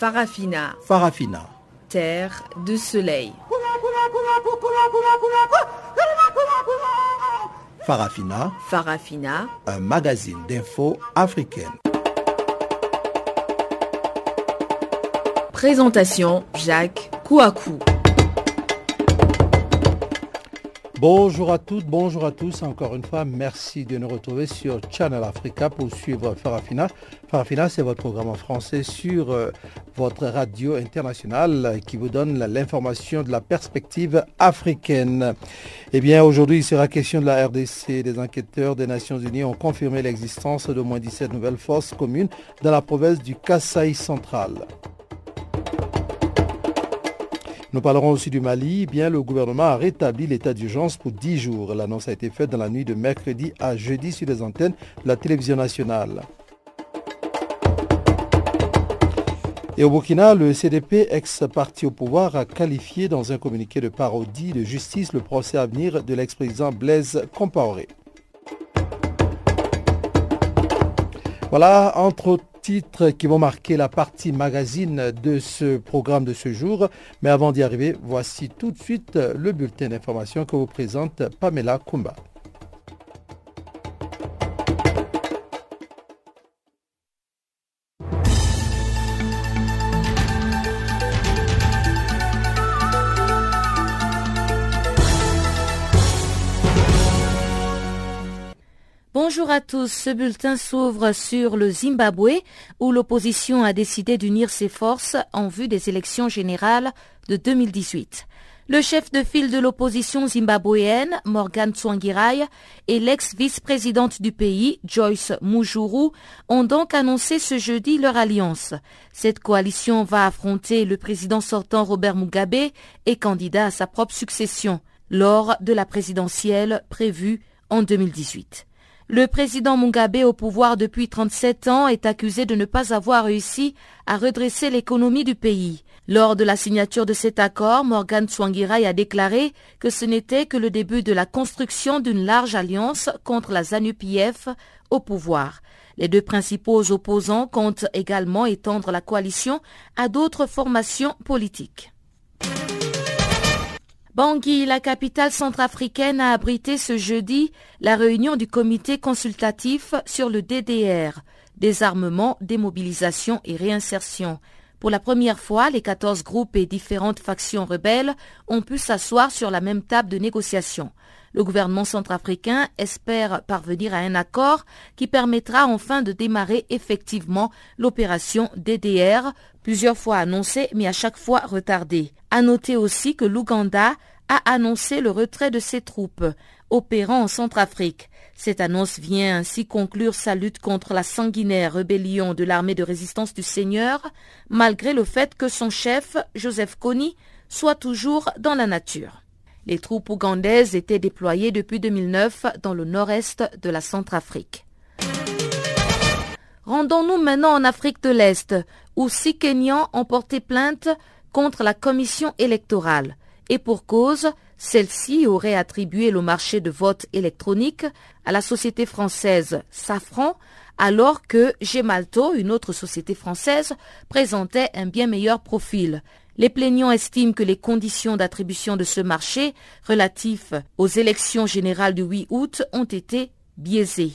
Farafina. Farafina. Terre de soleil. Farafina. Farafina. Un magazine d'infos africaine. Présentation Jacques Kouakou. Bonjour à toutes, bonjour à tous. Encore une fois, merci de nous retrouver sur Channel Africa pour suivre Farafina. Farafina, c'est votre programme en français sur euh, votre radio internationale qui vous donne l'information de la perspective africaine. Eh bien, aujourd'hui, il sera question de la RDC. Des enquêteurs des Nations Unies ont confirmé l'existence d'au moins 17 nouvelles forces communes dans la province du Kasaï central. Nous parlerons aussi du Mali. Bien, le gouvernement a rétabli l'état d'urgence pour 10 jours. L'annonce a été faite dans la nuit de mercredi à jeudi sur les antennes de la télévision nationale. Et au Burkina, le CDP, ex-parti au pouvoir, a qualifié dans un communiqué de parodie de justice le procès à venir de l'ex-président Blaise Compaoré. Voilà, entre autres titres qui vont marquer la partie magazine de ce programme de ce jour. Mais avant d'y arriver, voici tout de suite le bulletin d'information que vous présente Pamela Kumba. Bonjour à tous. Ce bulletin s'ouvre sur le Zimbabwe où l'opposition a décidé d'unir ses forces en vue des élections générales de 2018. Le chef de file de l'opposition zimbabwéenne, Morgan Tsvangirai, et l'ex-vice-présidente du pays, Joyce Mujuru, ont donc annoncé ce jeudi leur alliance. Cette coalition va affronter le président sortant Robert Mugabe et candidat à sa propre succession lors de la présidentielle prévue en 2018. Le président Mugabe au pouvoir depuis 37 ans est accusé de ne pas avoir réussi à redresser l'économie du pays. Lors de la signature de cet accord, Morgan Tsvangirai a déclaré que ce n'était que le début de la construction d'une large alliance contre la ZANU-PF au pouvoir. Les deux principaux opposants comptent également étendre la coalition à d'autres formations politiques. Bangui, la capitale centrafricaine, a abrité ce jeudi la réunion du comité consultatif sur le DDR, désarmement, démobilisation et réinsertion. Pour la première fois, les 14 groupes et différentes factions rebelles ont pu s'asseoir sur la même table de négociation. Le gouvernement centrafricain espère parvenir à un accord qui permettra enfin de démarrer effectivement l'opération DDR, plusieurs fois annoncée mais à chaque fois retardée. À noter aussi que l'Ouganda a annoncé le retrait de ses troupes opérant en Centrafrique. Cette annonce vient ainsi conclure sa lutte contre la sanguinaire rébellion de l'armée de résistance du Seigneur, malgré le fait que son chef, Joseph Kony, soit toujours dans la nature. Les troupes ougandaises étaient déployées depuis 2009 dans le nord-est de la Centrafrique. Rendons-nous maintenant en Afrique de l'Est, où six Kenyans ont porté plainte contre la commission électorale. Et pour cause, celle-ci aurait attribué le marché de vote électronique à la société française Safran, alors que Gemalto, une autre société française, présentait un bien meilleur profil. Les plaignants estiment que les conditions d'attribution de ce marché relatifs aux élections générales du 8 août ont été biaisées.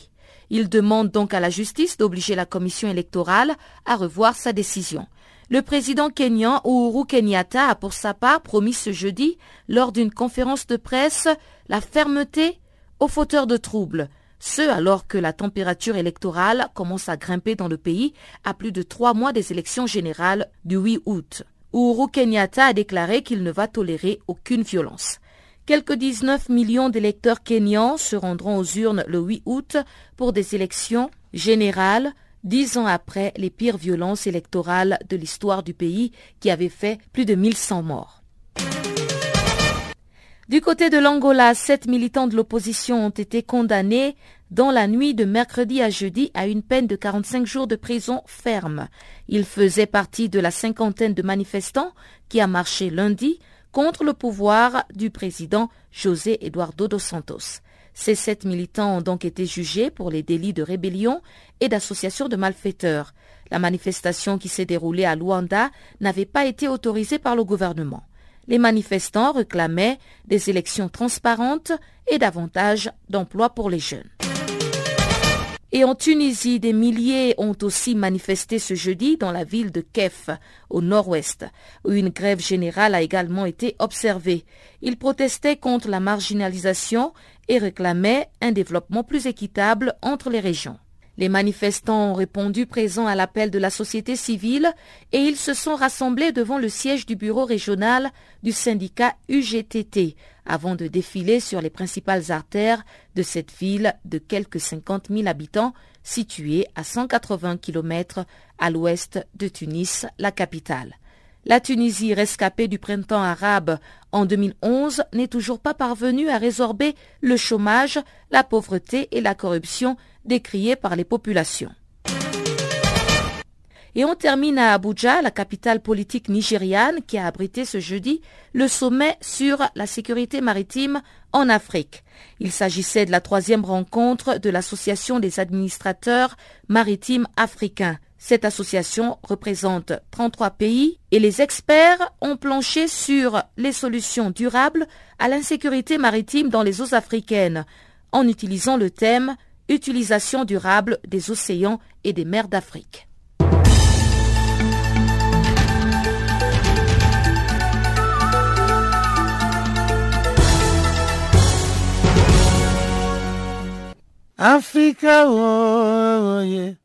Ils demandent donc à la justice d'obliger la commission électorale à revoir sa décision. Le président kenyan Uhuru Kenyatta a pour sa part promis ce jeudi, lors d'une conférence de presse, la fermeté aux fauteurs de troubles. Ce alors que la température électorale commence à grimper dans le pays à plus de trois mois des élections générales du 8 août. Uhuru Kenyatta a déclaré qu'il ne va tolérer aucune violence. Quelques 19 millions d'électeurs kenyans se rendront aux urnes le 8 août pour des élections générales, dix ans après les pires violences électorales de l'histoire du pays qui avaient fait plus de 1100 morts. Du côté de l'Angola, sept militants de l'opposition ont été condamnés dans la nuit de mercredi à jeudi à une peine de 45 jours de prison ferme. Ils faisaient partie de la cinquantaine de manifestants qui a marché lundi contre le pouvoir du président José Eduardo dos Santos. Ces sept militants ont donc été jugés pour les délits de rébellion et d'association de malfaiteurs. La manifestation qui s'est déroulée à Luanda n'avait pas été autorisée par le gouvernement. Les manifestants réclamaient des élections transparentes et davantage d'emplois pour les jeunes. Et en Tunisie, des milliers ont aussi manifesté ce jeudi dans la ville de Kef, au nord-ouest, où une grève générale a également été observée. Ils protestaient contre la marginalisation et réclamaient un développement plus équitable entre les régions. Les manifestants ont répondu présents à l'appel de la société civile et ils se sont rassemblés devant le siège du bureau régional du syndicat UGTT avant de défiler sur les principales artères de cette ville de quelques 50 000 habitants située à 180 km à l'ouest de Tunis, la capitale. La Tunisie, rescapée du printemps arabe en 2011, n'est toujours pas parvenue à résorber le chômage, la pauvreté et la corruption décriés par les populations. Et on termine à Abuja, la capitale politique nigériane, qui a abrité ce jeudi le sommet sur la sécurité maritime en Afrique. Il s'agissait de la troisième rencontre de l'Association des administrateurs maritimes africains. Cette association représente 33 pays et les experts ont planché sur les solutions durables à l'insécurité maritime dans les eaux africaines en utilisant le thème Utilisation durable des océans et des mers d'Afrique. Oh, yeah.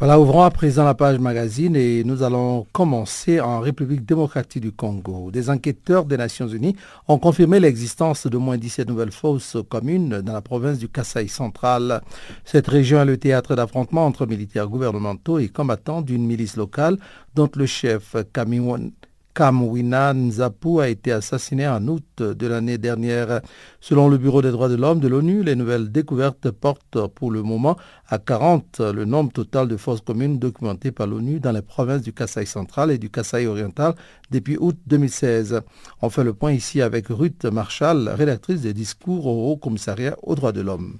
Voilà, ouvrons à présent la page magazine et nous allons commencer en République démocratique du Congo. Des enquêteurs des Nations Unies ont confirmé l'existence de moins 17 nouvelles fosses communes dans la province du Kasaï central. Cette région est le théâtre d'affrontements entre militaires gouvernementaux et combattants d'une milice locale dont le chef Kamiwan Kamwina Nzapu a été assassiné en août de l'année dernière. Selon le Bureau des droits de l'homme de l'ONU, les nouvelles découvertes portent pour le moment à 40 le nombre total de forces communes documentées par l'ONU dans les provinces du Kasaï central et du Kasaï oriental depuis août 2016. On fait le point ici avec Ruth Marshall, rédactrice des discours au Haut Commissariat aux droits de l'homme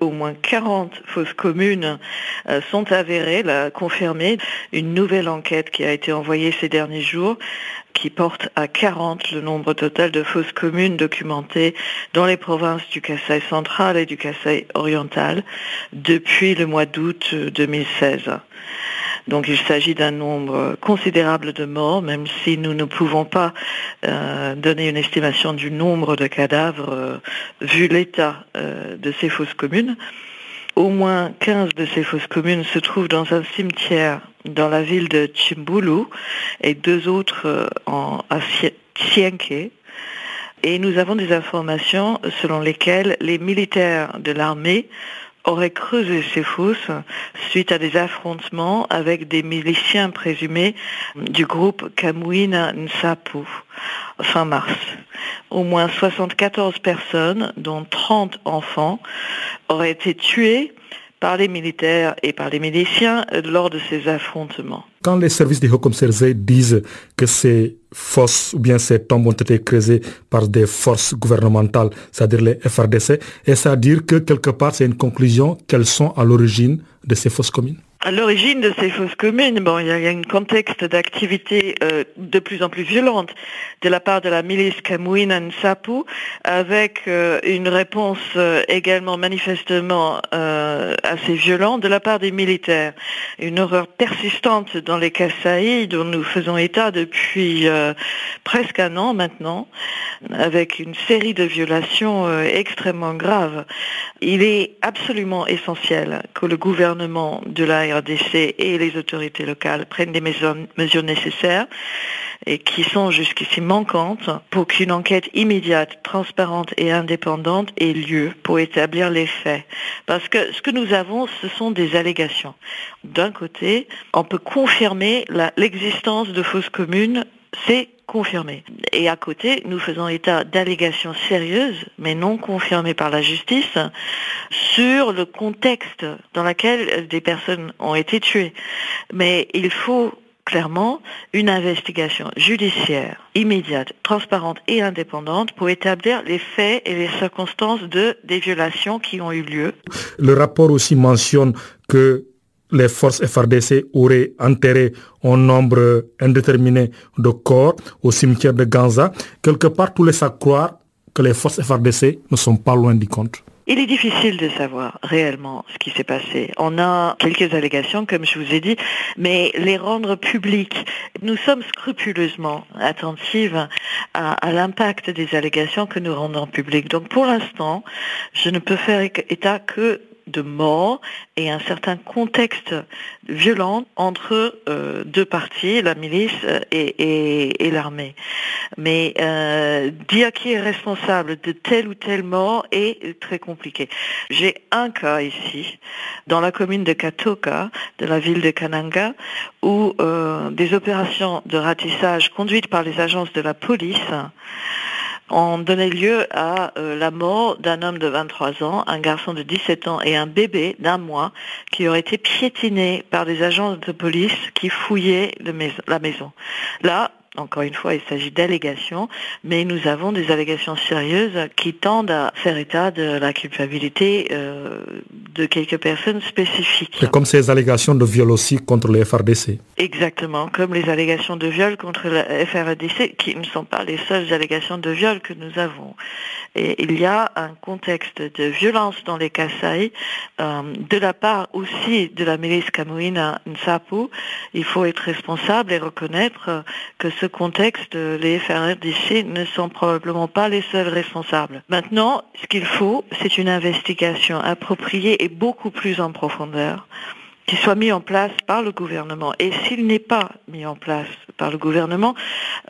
au moins 40 fausses communes euh, sont avérées, l'a confirmé. Une nouvelle enquête qui a été envoyée ces derniers jours qui porte à 40 le nombre total de fausses communes documentées dans les provinces du Kassai central et du Kassai oriental depuis le mois d'août 2016. Donc il s'agit d'un nombre considérable de morts, même si nous ne pouvons pas euh, donner une estimation du nombre de cadavres euh, vu l'état euh, de ces fosses communes. Au moins 15 de ces fosses communes se trouvent dans un cimetière dans la ville de Chimbulu et deux autres en, à Sienke. Et nous avons des informations selon lesquelles les militaires de l'armée aurait creusé ces fosses suite à des affrontements avec des miliciens présumés du groupe Kamwina Nsapu fin mars. Au moins 74 personnes, dont 30 enfants, auraient été tuées par les militaires et par les miliciens lors de ces affrontements. Quand les services du Haut Commissariat disent que ces fosses ou bien ces tombes ont été creusées par des forces gouvernementales, c'est-à-dire les FRDC, est-ce à dire que quelque part c'est une conclusion qu'elles sont à l'origine de ces fosses communes? À l'origine de ces fausses communes, bon, il y a, un contexte d'activité euh, de plus en plus violente de la part de la milice Kamouina Nsapu, avec euh, une réponse euh, également manifestement assez violente de la part des militaires. Une horreur persistante dans les Kasaï dont nous faisons état depuis presque un an maintenant, avec une série de violations extrêmement graves. Il est absolument essentiel que le gouvernement de la RDC et les autorités locales prennent des mesures, nécessaires et qui sont jusqu'ici manquantes pour qu'une enquête immédiate, transparente et indépendante ait lieu pour établir les faits. Parce que ce que nous avons, ce sont des allégations. D'un côté, on peut confirmer l'existence de fausses communes, c'est confirmées. Et à côté, nous faisons état d'allégations sérieuses, mais non confirmées par la justice, sur le contexte dans lequel des personnes ont été tuées. Mais il faut clairement une investigation judiciaire immédiate, transparente et indépendante pour établir les faits et les circonstances de des violations qui ont eu lieu. Le rapport aussi mentionne que les forces FRDC auraient enterré un nombre indéterminé de corps au cimetière de Ganza. Quelque part, tout laisse à croire que les forces FRDC ne sont pas loin du compte. Il est difficile de savoir réellement ce qui s'est passé. On a quelques allégations, comme je vous ai dit, mais les rendre publiques, nous sommes scrupuleusement attentives à, à l'impact des allégations que nous rendons publiques. Donc pour l'instant, je ne peux faire état que de mort et un certain contexte violent entre euh, deux parties, la milice et, l'armée. Mais euh, dire qui est responsable de telle ou telle mort est très compliqué. J'ai un cas ici, dans la commune de Katoka, de la ville de Kananga, où euh, des opérations de ratissage conduites par les agences de la police ont donné lieu à euh, la mort d'un homme de 23 ans, un garçon de 17 ans et un bébé d'un mois qui auraient été piétinés par des agents de police qui fouillaient la maison. Là, encore une fois, il s'agit d'allégations, mais nous avons des allégations sérieuses qui tendent à faire état de la culpabilité euh, de quelques personnes spécifiques. Et comme ces allégations de viol aussi contre le FRDC. Exactement, comme les allégations de viol contre le FRDC, qui ne sont pas les seules allégations de viol que nous avons. Et il y a un contexte de violence dans les Kassai, euh, de la part aussi de la milice Kamouina Nsapu. Il faut être responsable et reconnaître que ce contexte, les FRDC ne sont probablement pas les seuls responsables. Maintenant, ce qu'il faut, c'est une investigation appropriée et beaucoup plus en profondeur qui soit mis en place par le gouvernement. Et s'il n'est pas mis en place par le gouvernement,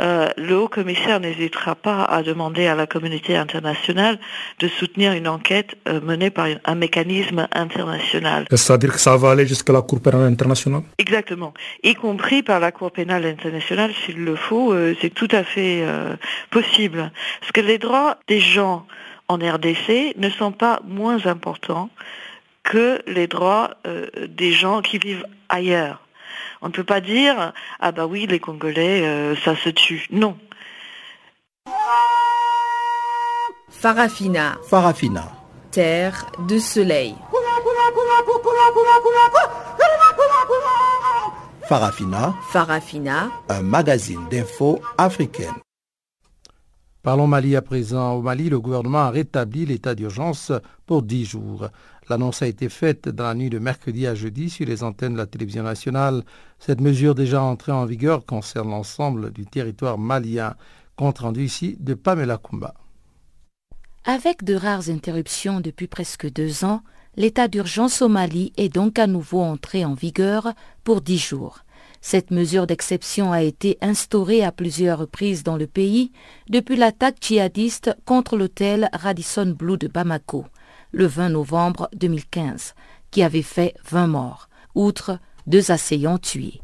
euh, le haut commissaire n'hésitera pas à demander à la communauté internationale de soutenir une enquête euh, menée par un mécanisme international. C'est-à-dire que ça va aller jusqu'à la Cour pénale internationale? Exactement, y compris par la Cour pénale internationale s'il le faut, euh, c'est tout à fait possible. Parce que les droits des gens en RDC ne sont pas moins importants que les droits euh, des gens qui vivent ailleurs. On ne peut pas dire ah bah oui les Congolais euh, ça se tue. Non. Farafina. Farafina. Terre de soleil. Farafina. Farafina. Un magazine d'infos africaine. Parlons Mali à présent. Au Mali, le gouvernement a rétabli l'état d'urgence pour dix jours. L'annonce a été faite dans la nuit de mercredi à jeudi sur les antennes de la télévision nationale. Cette mesure déjà entrée en vigueur concerne l'ensemble du territoire malien. Compte rendu ici de Pamela Kumba. Avec de rares interruptions depuis presque deux ans, l'état d'urgence au Mali est donc à nouveau entré en vigueur pour dix jours. Cette mesure d'exception a été instaurée à plusieurs reprises dans le pays depuis l'attaque djihadiste contre l'hôtel Radisson Blue de Bamako le 20 novembre 2015, qui avait fait 20 morts, outre deux assaillants tués.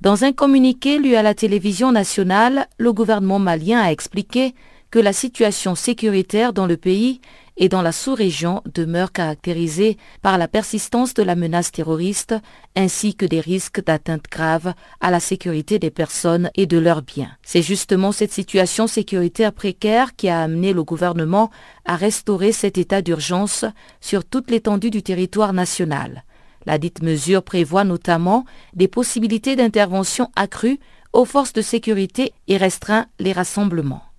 Dans un communiqué lu à la télévision nationale, le gouvernement malien a expliqué que la situation sécuritaire dans le pays et dans la sous-région demeure caractérisée par la persistance de la menace terroriste ainsi que des risques d'atteinte grave à la sécurité des personnes et de leurs biens. C'est justement cette situation sécuritaire précaire qui a amené le gouvernement à restaurer cet état d'urgence sur toute l'étendue du territoire national. La dite mesure prévoit notamment des possibilités d'intervention accrues aux forces de sécurité et restreint les rassemblements.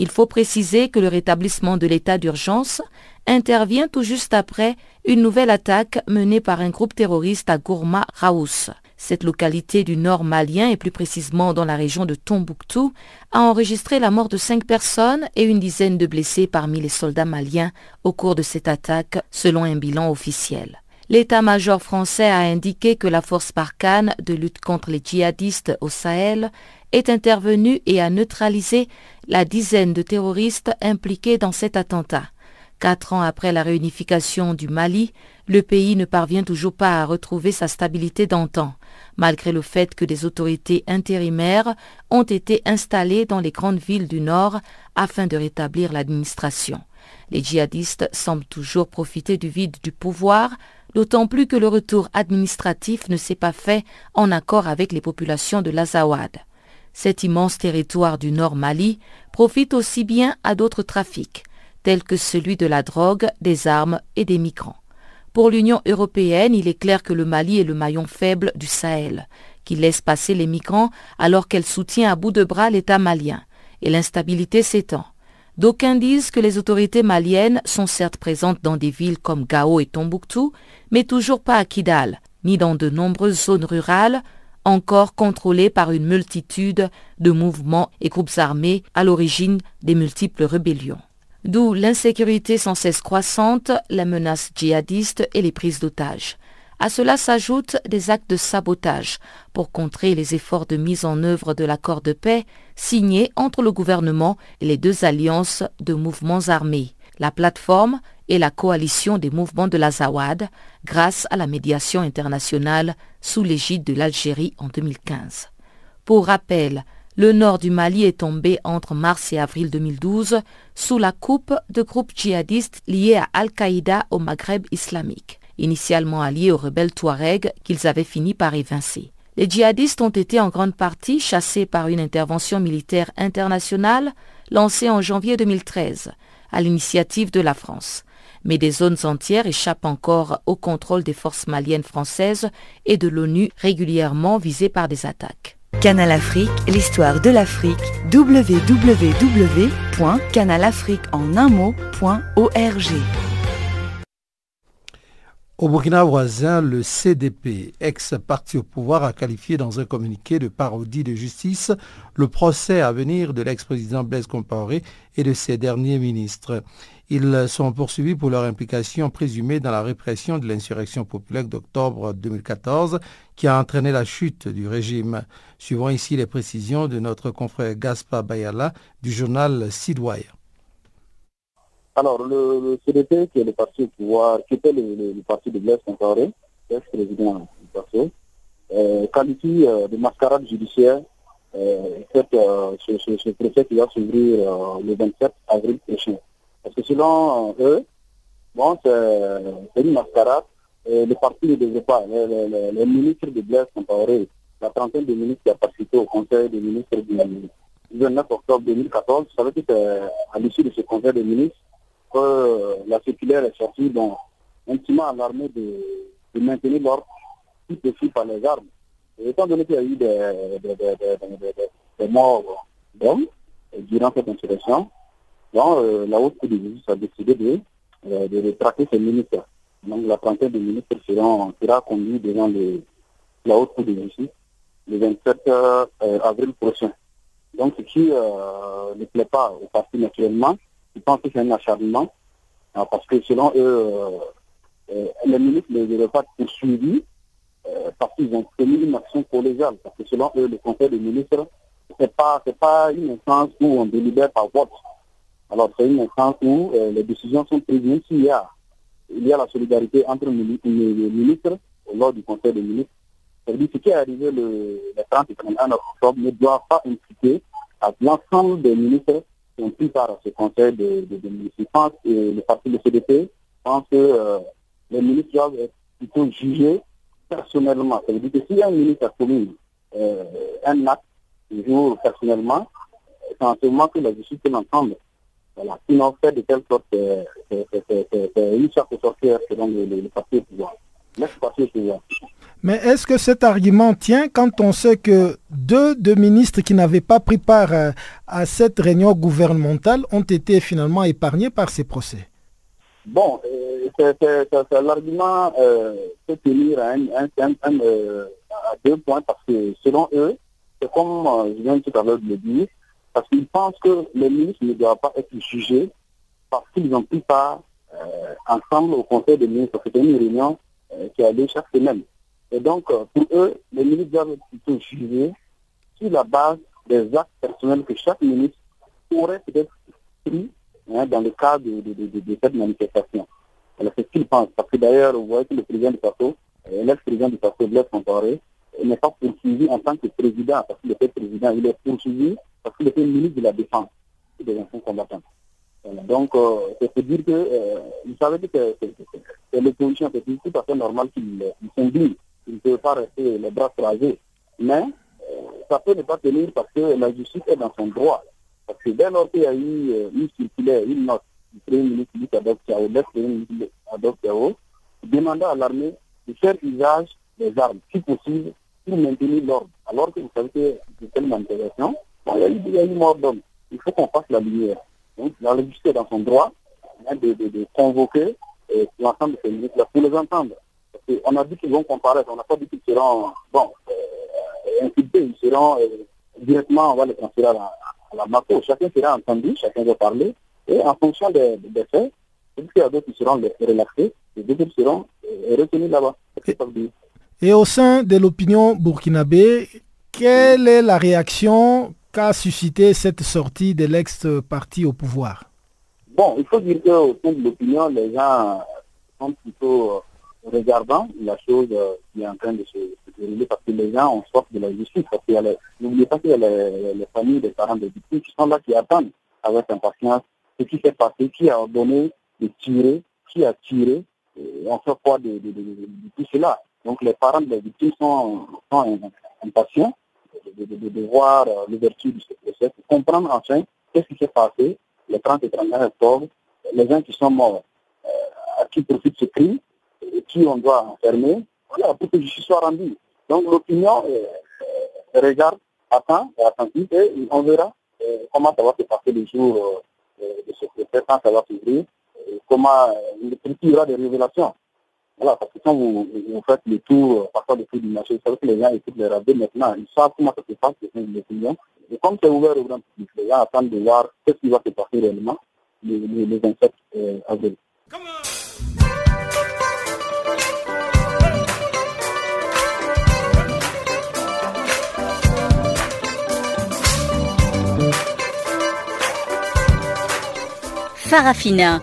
Il faut préciser que le rétablissement de l'état d'urgence intervient tout juste après une nouvelle attaque menée par un groupe terroriste à Gourma Raous. Cette localité du nord malien et plus précisément dans la région de Tombouctou a enregistré la mort de cinq personnes et une dizaine de blessés parmi les soldats maliens au cours de cette attaque selon un bilan officiel. L'état-major français a indiqué que la force Barkhane de lutte contre les djihadistes au Sahel est intervenue et a neutralisé la dizaine de terroristes impliqués dans cet attentat. Quatre ans après la réunification du Mali, le pays ne parvient toujours pas à retrouver sa stabilité d'antan, malgré le fait que des autorités intérimaires ont été installées dans les grandes villes du Nord afin de rétablir l'administration. Les djihadistes semblent toujours profiter du vide du pouvoir, d'autant plus que le retour administratif ne s'est pas fait en accord avec les populations de l'Azawad. Cet immense territoire du Nord Mali profite aussi bien à d'autres trafics, tels que celui de la drogue, des armes et des migrants. Pour l'Union européenne, il est clair que le Mali est le maillon faible du Sahel, qui laisse passer les migrants alors qu'elle soutient à bout de bras l'État malien, et l'instabilité s'étend. D'aucuns disent que les autorités maliennes sont certes présentes dans des villes comme Gao et Tombouctou, mais toujours pas à Kidal, ni dans de nombreuses zones rurales, encore contrôlées par une multitude de mouvements et groupes armés à l'origine des multiples rébellions. D'où l'insécurité sans cesse croissante, la menace djihadiste et les prises d'otages. À cela s'ajoutent des actes de sabotage pour contrer les efforts de mise en œuvre de l'accord de paix signé entre le gouvernement et les deux alliances de mouvements armés, la plateforme et la coalition des mouvements de l'Azawad, grâce à la médiation internationale sous l'égide de l'Algérie en 2015. Pour rappel, le nord du Mali est tombé entre mars et avril 2012 sous la coupe de groupes djihadistes liés à Al-Qaïda au Maghreb islamique, initialement alliés aux rebelles Touaregs qu'ils avaient fini par évincer. Les djihadistes ont été en grande partie chassés par une intervention militaire internationale lancée en janvier 2013 à l'initiative de la France. Mais des zones entières échappent encore au contrôle des forces maliennes françaises et de l'ONU régulièrement visées par des attaques. Canal Afrique, l'histoire de l'Afrique, www.canalafriqueenunmot.org. Au Burkina voisin, le CDP, ex-parti au pouvoir, a qualifié dans un communiqué de parodie de justice le procès à venir de l'ex-président Blaise Compaoré et de ses derniers ministres. Ils sont poursuivis pour leur implication présumée dans la répression de l'insurrection populaire d'octobre 2014 qui a entraîné la chute du régime. Suivons ici les précisions de notre confrère Gaspar Bayala du journal Sidwire. Alors, le, CDP, qui est le parti au pouvoir, qui était le, parti de Blaise Compaoré, ex-président du parti, euh, qualifie euh, de mascarade judiciaire euh, ce, ce, procès qui va s'ouvrir le 27 avril prochain. Parce que selon eux, bon, c'est une mascarade. Et le parti ne devrait pas. Les, ministres de Blaise Compaoré, la trentaine de ministres qui a participé au Conseil des ministres du 29 octobre 2014, vous savez que c'est à l'issue de ce Conseil des ministres que la circulaire est sortie, donc intimement alarmé de, de maintenir l'ordre tout aussi par les armes. Et étant donné qu'il y a eu des, des morts d'hommes durant cette insurrection, euh, la haute cour de justice a décidé de, euh, de traquer ces ministres. Donc, la trentaine de ministres seront, sera conduit devant le, la haute cour de justice le 27 euh, avril prochain. Donc, ce qui ne plaît pas au parti naturellement, je pense que c'est un acharnement, parce que selon eux, les ministres ne devraient pas être poursuivis parce qu'ils ont commis une action collégiale. Parce que selon eux, le conseil des ministres, ce n'est pas une instance où on délibère par vote. Alors, c'est une instance où euh, les décisions sont prises, même s'il y a, il y a la solidarité entre les ministres lors du Conseil des ministres. cest à ce qui est arrivé le, 30 et 31 octobre ne doit pas impliquer à l'ensemble des ministres qui ont pris part à ce Conseil de, ministres. Je pense que le parti de CDP pense que euh, les ministres doivent être jugés personnellement. Ça veut dire que si un ministre a commis euh, un acte, toujours personnellement, c'est en ce moment que la justice peut l'entendre. Voilà. Sinon, fait de telle sorte, c'est une chasse sorcière selon le, le, le parti pouvoir. Mais est-ce que cet argument tient quand on sait que deux, deux ministres qui n'avaient pas pris part à, à, cette réunion gouvernementale ont été finalement épargnés par ces procès? Bon, euh, l'argument euh, peut tenir à, un, un, un, euh, à, deux points parce que selon eux, c'est comme euh, je viens tout à l'heure de le dire, parce qu'ils pensent que les ministres ne doivent pas être jugés parce qu'ils ont pris part euh, ensemble au Conseil des ministres. C'était une réunion euh, qui allait chaque semaine. Et donc, euh, pour eux, les ministres doivent être jugés sur la base des actes personnels que chaque ministre aurait peut-être pris hein, dans le cadre de, cette manifestation. c'est ce qu'il pense. Parce que d'ailleurs, vous voyez que le président du euh, l'ex-président du Paso, Blaise Compaoré, n'est pas poursuivi en tant que président, parce qu'il était président, il est poursuivi parce qu'il était ministre de la Défense des anciens combattants. Donc, euh, c'est pour dire que euh, vous savez que c'est l'opposition, c'est tout à fait normal qu'il s'indigne. Il ne peut pas rester les bras croisés. Mais euh, ça peut ne pas tenir parce que la justice est dans son droit. Parce que dès lors qu'il y a eu euh, une circulaire, une note du Premier ministre Luc Adolphe l'ex-Premier ministre Adolphe demandant à l'armée de faire usage des armes, si possible, pour maintenir l'ordre. Alors que vous savez que de telle manifestation, bon, il, y a eu, il eu mort d'homme. Il faut qu'on fasse la lumière. Donc, la justice est dans son droit de, de, convoquer euh, l'ensemble de ces ministres-là pour les entendre. Parce qu'on a dit qu'ils vont comparaître, on n'a pas dit qu'ils seront, bon, euh, insultés, ils seront euh, directement, on va les transférer à la, à. Chacun sera entendu, chacun va parler, et en fonction des, faits, il y a d'autres qui seront relaxés, et d'autres seront euh, retenus là-bas. Et au sein de l'opinion burkinabé, quelle est la réaction qu'a suscité cette sortie de l'ex-parti au pouvoir? Bon, il faut dire qu'au sein de l'opinion, les gens sont plutôt euh, regardants la chose euh, qui est en train de se, dérouler parce que les gens ont soif de la justice. Parce qu'il n'oubliez pas qu'il y a les, familles des parents des victimes qui sont là, qui attendent avec impatience ce qui s'est passé, qui a ordonné de tirer, qui a tiré, on fait quoi de, tout cela? Donc les parents des victimes sont, sont impatients de, voir euh, l'ouverture de ce procès, pour comprendre enfin qu'est-ce qui s'est passé le 30 et 31 octobre, les gens qui sont morts, euh, à qui profite ce crime, et qui on doit enfermer, voilà, pour que justice soit rendue. Donc l'opinion euh, regarde, attend attentive, et on verra comment ça va se passer le jour de ce procès, quand ça va s'ouvrir, comment il y aura des révélations. Voilà, parce que quand vous, faites le tour, parfois le tour du marché, vous savez que les gens écoutent les radios maintenant, ils savent comment ça se passe, les clients. Et comme c'est ouvert au grand public, les gens attendent de voir ce qui va se passer réellement le, le, le 27 euh. Farafina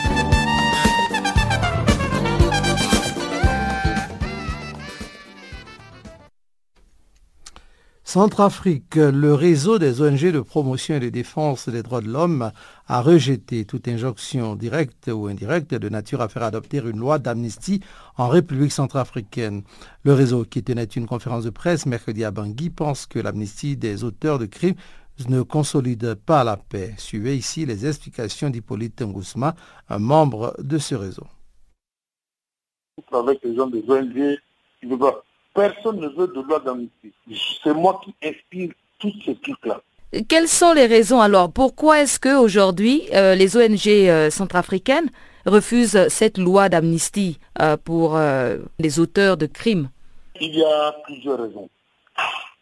Centrafrique, le réseau des ONG de promotion et de défense des droits de l'homme a rejeté toute injonction directe ou indirecte de nature à faire adopter une loi d'amnistie en République centrafricaine. Le réseau, qui tenait une conférence de presse mercredi à Bangui, pense que l'amnistie des auteurs de crimes ne consolide pas la paix. Suivez ici les explications d'Hippolyte Ngousma, un membre de ce réseau. Avec les gens des ONG, Personne ne veut de loi d'amnistie. C'est moi qui inspire tous ces trucs-là. Quelles sont les raisons alors? Pourquoi est-ce qu'aujourd'hui, euh, les ONG euh, centrafricaines refusent cette loi d'amnistie euh, pour les auteurs de crimes? Il y a plusieurs raisons.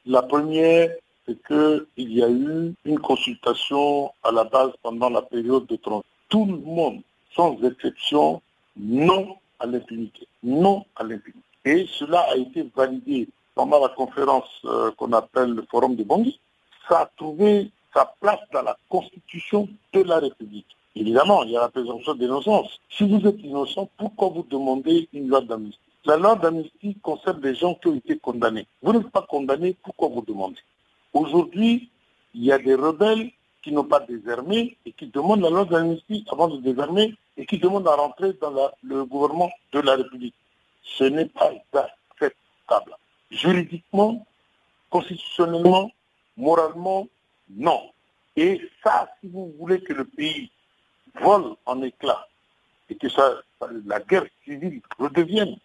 La première, c'est qu'il y a eu une consultation à la base pendant la période de transition. Tout le monde, sans exception, non à l'impunité. Non à l'impunité. Et cela a été validé pendant la conférence euh, qu'on appelle le Forum de Bangui. Ça a trouvé sa place dans la Constitution de la République. Évidemment, il y a la présomption d'innocence. Si vous êtes innocent, pourquoi vous demandez une loi d'amnistie? La loi d'amnistie concerne des gens qui ont été condamnés. Vous n'êtes pas condamné, pourquoi vous demandez? Aujourd'hui, il y a des rebelles qui n'ont pas désarmé et qui demandent la loi d'amnistie avant de désarmer et qui demandent à rentrer dans le gouvernement de la République ce n'est pas acceptable. Juridiquement, constitutionnellement, moralement, non. Et ça, si vous voulez que le pays vole en éclats et que ça, la guerre civile redevienne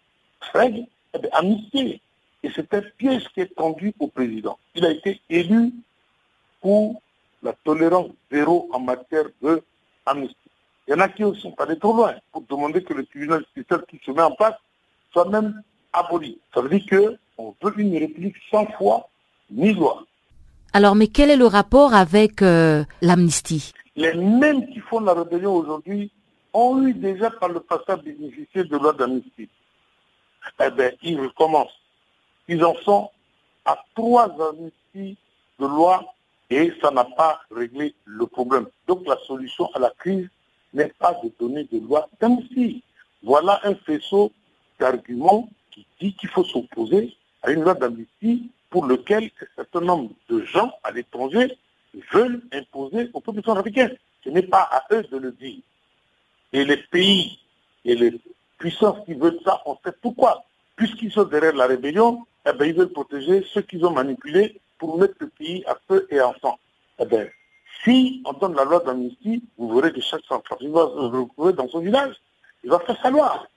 règle, eh bien, Et c'est un piège qui est tendu au président. Il a été élu pour la tolérance zéro en matière de amnistie. Il y en a qui sont allés trop loin pour demander que le tribunal spécial qui se met en place soit même aboli. Ça veut dire qu'on veut une république sans foi ni loi. Alors, mais quel est le rapport avec euh, l'amnistie? Les mêmes qui font la rébellion aujourd'hui ont eu déjà par le passé bénéficié de loi d'amnistie. eh bien, ils recommencent. Ils en sont à trois amnisties de loi et ça n'a pas réglé le problème. Donc la solution à la crise n'est pas de donner des lois d'amnistie. Voilà un faisceau d'arguments qui dit qu'il faut s'opposer à une loi d'amnistie pour lequel un certain nombre de gens à l'étranger veulent imposer aux populations africaines. Ce n'est pas à eux de le dire. Et les pays et les puissances qui veulent ça, on sait pourquoi. Puisqu'ils sont derrière la rébellion, eh bien, ils veulent protéger ceux qu'ils ont manipulés pour mettre le pays à feu et en sang. Eh bien, si on donne la loi d'amnistie, vous verrez que chaque centrafricain va se retrouver dans son village. Il va faire sa loi.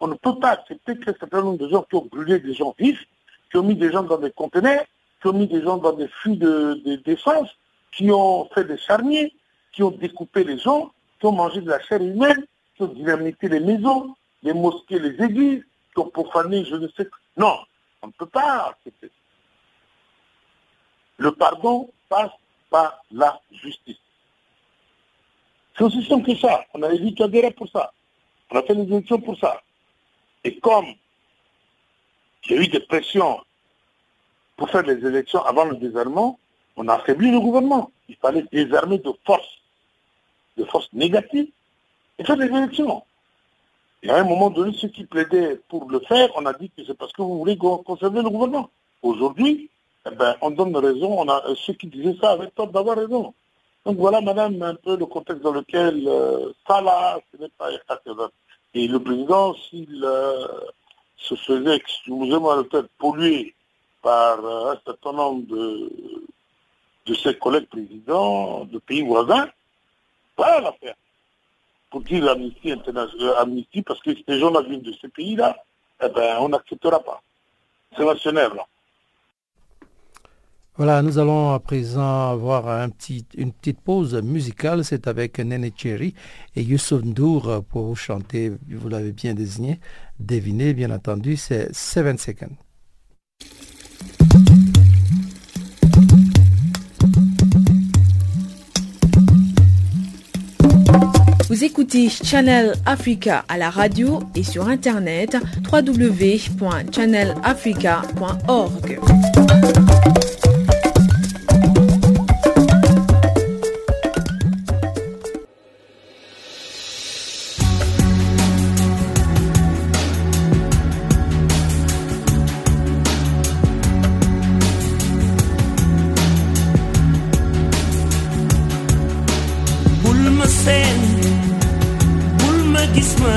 On ne peut pas accepter qu'un certain nombre de gens qui ont brûlé des gens vifs, qui ont mis des gens dans des conteneurs, qui ont mis des gens dans des fûts d'essence, de, qui ont fait des charniers, qui ont découpé les gens, qui ont mangé de la chair humaine, qui ont dynamité les maisons, les mosquées, les églises, qui ont profané, je ne sais quoi. Non, on ne peut pas accepter. Le pardon passe par la justice. C'est aussi simple que ça. On a évité adhérer pour ça. On a fait des élections pour ça. Et comme il y a eu des pressions pour faire les élections avant le désarmement, on a affaibli le gouvernement. Il fallait désarmer de force, de force négative, et faire des élections. Et à un moment donné, ceux qui plaidaient pour le faire, on a dit que c'est parce que vous voulez conserver le gouvernement. Aujourd'hui, eh ben, on donne raison, on a, ceux qui disaient ça avaient tort d'avoir raison. Donc voilà, madame, un peu le contexte dans lequel euh, ça là, ce n'est pas Et le président, s'il euh, se faisait, excusez-moi le polluer par euh, un certain nombre de, de ses collègues présidents de pays voisins, voilà l'affaire pour dire l'amnistie internationale, euh, amnistie, parce que ces gens-là viennent de ce pays-là, eh ben, on n'acceptera pas. C'est national, là. Voilà, nous allons à présent avoir une petite pause musicale. C'est avec Nene Cherry et Youssef Ndour pour chanter, vous l'avez bien désigné, deviné bien entendu, c'est Seven Seconds. Vous écoutez Channel Africa à la radio et sur internet www.channelafrica.org.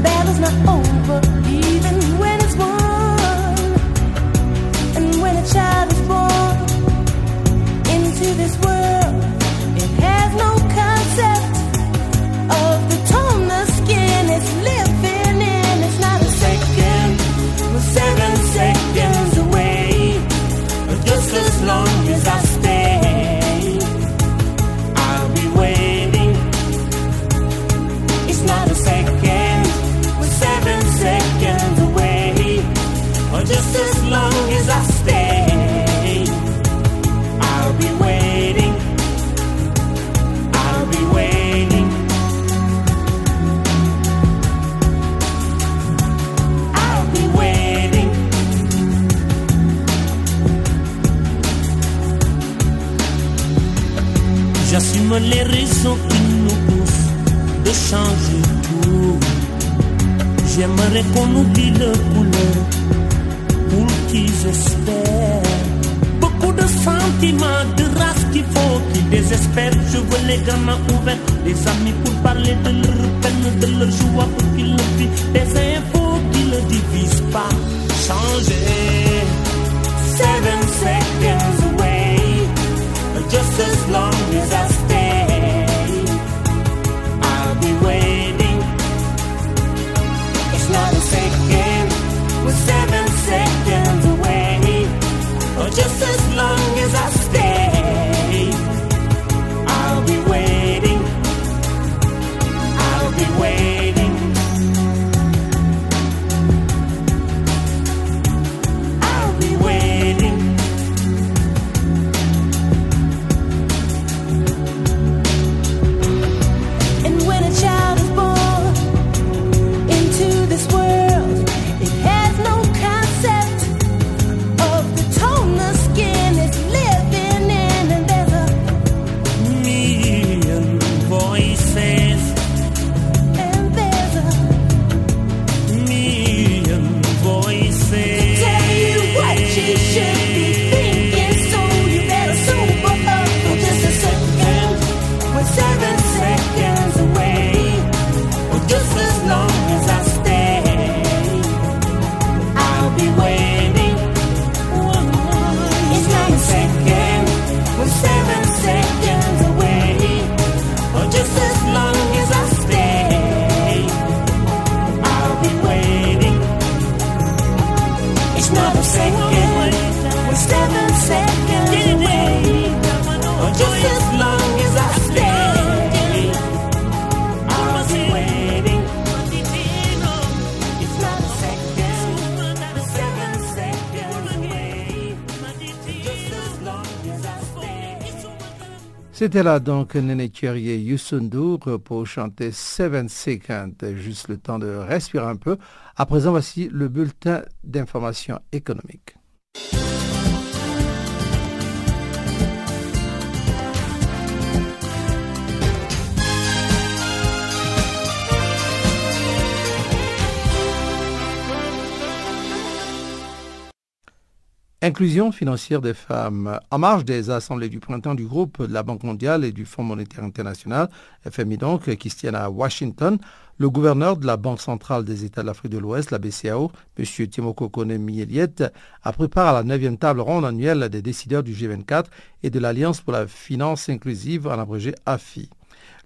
les tout. J'aimerais qu'on oublie le couleur pour qu'ils espèrent. Beaucoup de sentiments, de race qu'il faut qu'ils désespèrent. Je veux les gamins ouverts, des amis pour parler de leur peine, de leur joie pour qu'ils le vivent. Des infos qui ne divisent pas. Changer. Seven seconds away, just as long young as C'était là donc Nene Thierry Yusundur pour chanter Seven Seconds, juste le temps de respirer un peu. À présent, voici le bulletin d'information économique. Inclusion financière des femmes. En marge des assemblées du printemps du groupe de la Banque mondiale et du Fonds monétaire international, FMI donc, qui se tiennent à Washington, le gouverneur de la Banque centrale des États de l'Afrique de l'Ouest, la BCAO, M. Timoko Kone Mieliet, a préparé à la 9e table ronde annuelle des décideurs du G24 et de l'Alliance pour la finance inclusive, en abrégé AFI.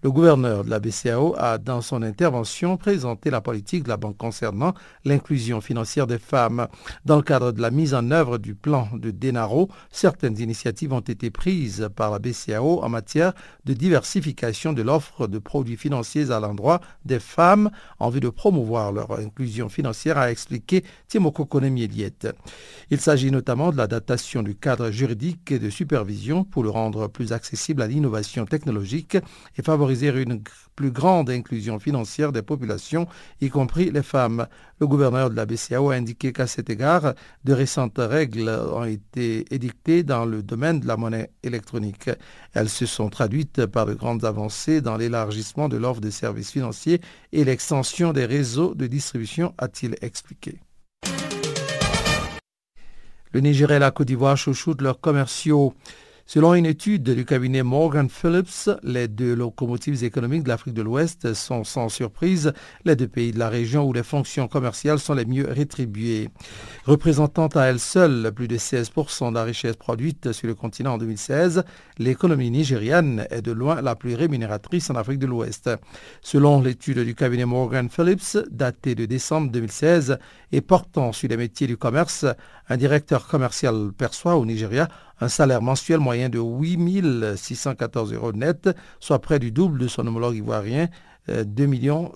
Le gouverneur de la BCAO a, dans son intervention, présenté la politique de la banque concernant l'inclusion financière des femmes. Dans le cadre de la mise en œuvre du plan de Denaro, certaines initiatives ont été prises par la BCAO en matière de diversification de l'offre de produits financiers à l'endroit des femmes en vue de promouvoir leur inclusion financière, a expliqué Timoko Konemieliet. Il s'agit notamment de la datation du cadre juridique et de supervision pour le rendre plus accessible à l'innovation technologique et favoriser une plus grande inclusion financière des populations, y compris les femmes. Le gouverneur de la BCAO a indiqué qu'à cet égard, de récentes règles ont été édictées dans le domaine de la monnaie électronique. Elles se sont traduites par de grandes avancées dans l'élargissement de l'offre de services financiers et l'extension des réseaux de distribution, a-t-il expliqué. Le Nigeria et la Côte d'Ivoire chouchoutent leurs commerciaux. Selon une étude du cabinet Morgan Phillips, les deux locomotives économiques de l'Afrique de l'Ouest sont sans surprise les deux pays de la région où les fonctions commerciales sont les mieux rétribuées. Représentant à elle seule plus de 16% de la richesse produite sur le continent en 2016, l'économie nigériane est de loin la plus rémunératrice en Afrique de l'Ouest. Selon l'étude du cabinet Morgan Phillips, datée de décembre 2016 et portant sur les métiers du commerce, un directeur commercial perçoit au Nigeria un salaire mensuel moyen de 8 614 euros net, soit près du double de son homologue ivoirien, 2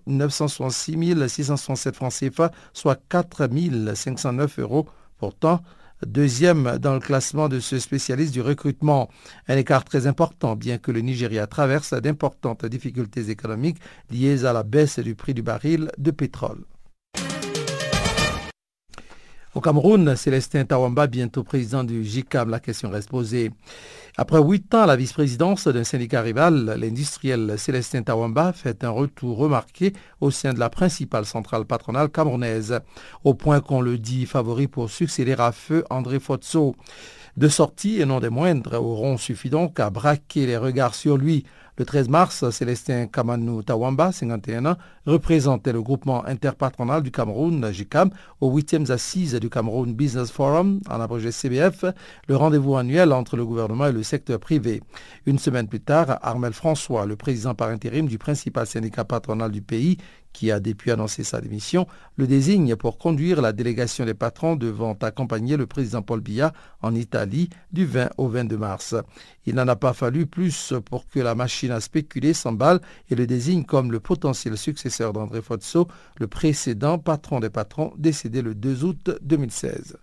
966 667 francs CFA, soit 4 509 euros. Pourtant, deuxième dans le classement de ce spécialiste du recrutement. Un écart très important, bien que le Nigeria traverse d'importantes difficultés économiques liées à la baisse du prix du baril de pétrole. Au Cameroun, Célestin Tawamba, bientôt président du JICAM, la question reste posée. Après huit ans la vice-présidence d'un syndicat rival, l'industriel Célestin Tawamba fait un retour remarqué au sein de la principale centrale patronale camerounaise, au point qu'on le dit favori pour succéder à feu André Fotso. De sortie, et non des moindres, auront suffi donc à braquer les regards sur lui Le 13 mars, Célestin Kamanou Tawamba, 51 ans, représentait le groupement interpatronal du Cameroun, JICAM, aux 8e assises du Cameroun Business Forum, en abrégé CBF, le rendez-vous annuel entre le gouvernement et le secteur privé. Une semaine plus tard, Armel François, le président par intérim du principal syndicat patronal du pays, qui a depuis annoncé sa démission, le désigne pour conduire la délégation des patrons devant accompagner le président Paul Biya en Italie du 20 au 22 mars. Il n'en a pas fallu plus pour que la machine à spéculer s'emballe et le désigne comme le potentiel successeur d'André Fotso, le précédent patron des patrons décédé le 2 août 2016.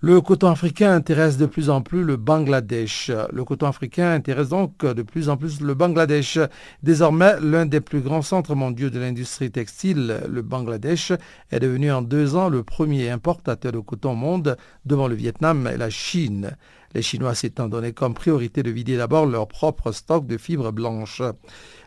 Le coton africain intéresse de plus en plus le Bangladesh. Le coton africain intéresse donc de plus en plus le Bangladesh. Désormais, l'un des plus grands centres mondiaux de l'industrie textile, le Bangladesh, est devenu en deux ans le premier importateur de coton au monde devant le Vietnam et la Chine. Les Chinois s'étant donné comme priorité de vider d'abord leur propre stock de fibres blanches.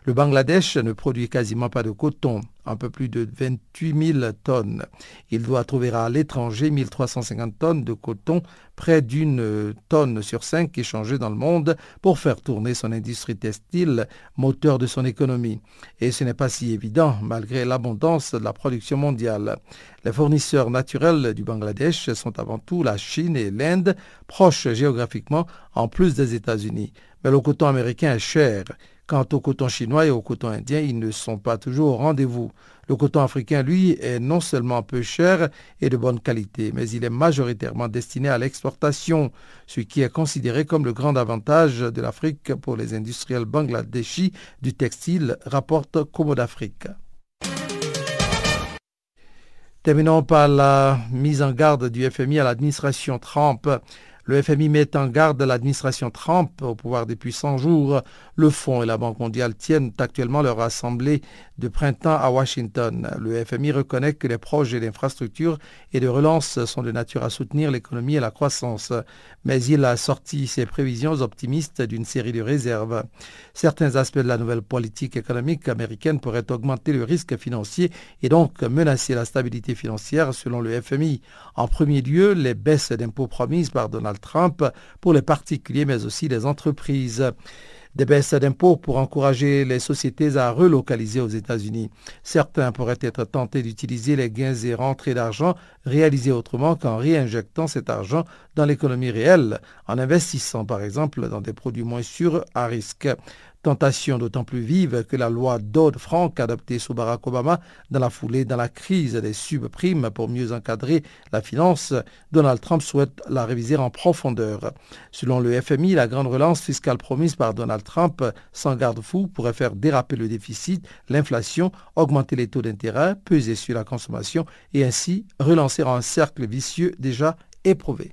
Le Bangladesh ne produit quasiment pas de coton, un peu plus de 28 000 tonnes. Il doit trouver à l'étranger 1350 tonnes de coton, près d'une tonne sur cinq échangée dans le monde pour faire tourner son industrie textile, moteur de son économie. Et ce n'est pas si évident malgré l'abondance de la production mondiale. Les fournisseurs naturels du Bangladesh sont avant tout la Chine et l'Inde, proches géographiquement en plus des États-Unis. Mais le coton américain est cher. Quant au coton chinois et au coton indien, ils ne sont pas toujours au rendez-vous. Le coton africain, lui, est non seulement peu cher et de bonne qualité, mais il est majoritairement destiné à l'exportation, ce qui est considéré comme le grand avantage de l'Afrique pour les industriels bangladeshis du textile, rapporte Como d'Afrique. Terminons par la mise en garde du FMI à l'administration Trump. Le FMI met en garde l'administration Trump au pouvoir depuis 100 jours. Le Fonds et la Banque mondiale tiennent actuellement leur assemblée de printemps à Washington. Le FMI reconnaît que les projets d'infrastructure et de relance sont de nature à soutenir l'économie et la croissance, mais il a sorti ses prévisions optimistes d'une série de réserves. Certains aspects de la nouvelle politique économique américaine pourraient augmenter le risque financier et donc menacer la stabilité financière selon le FMI. En premier lieu, les baisses d'impôts promises par Donald Trump pour les particuliers mais aussi les entreprises des baisses d'impôts pour encourager les sociétés à relocaliser aux États-Unis. Certains pourraient être tentés d'utiliser les gains et rentrées d'argent réalisés autrement qu'en réinjectant cet argent dans l'économie réelle, en investissant par exemple dans des produits moins sûrs à risque. Tentation d'autant plus vive que la loi Dodd-Frank adoptée sous Barack Obama dans la foulée dans la crise des subprimes pour mieux encadrer la finance, Donald Trump souhaite la réviser en profondeur. Selon le FMI, la grande relance fiscale promise par Donald Trump sans garde-fou pourrait faire déraper le déficit, l'inflation, augmenter les taux d'intérêt, peser sur la consommation et ainsi relancer un cercle vicieux déjà éprouvé.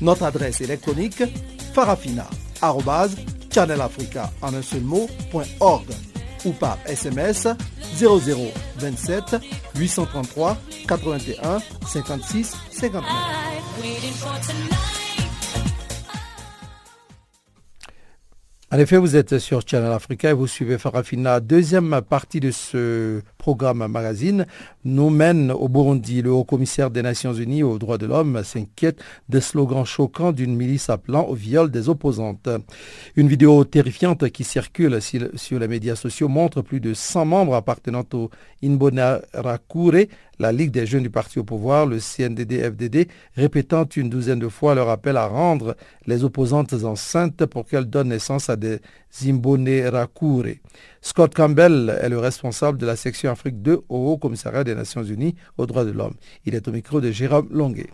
Notre adresse électronique farafina.channelafrica ou par SMS 0027 833 81 56 59. En effet, vous êtes sur Channel Africa et vous suivez Farafina. Deuxième partie de ce programme magazine nous mène au Burundi. Le haut-commissaire des Nations Unies aux droits de l'homme s'inquiète des slogans choquants d'une milice appelant au viol des opposantes. Une vidéo terrifiante qui circule sur les médias sociaux montre plus de 100 membres appartenant au Imbonerakure, la Ligue des jeunes du parti au pouvoir, le CNDD-FDD, répétant une douzaine de fois leur appel à rendre les opposantes enceintes pour qu'elles donnent naissance à des Imbonerakure. Scott Campbell est le responsable de la section Afrique 2 au Haut Commissariat des Nations Unies aux droits de l'homme. Il est au micro de Jérôme Longuet.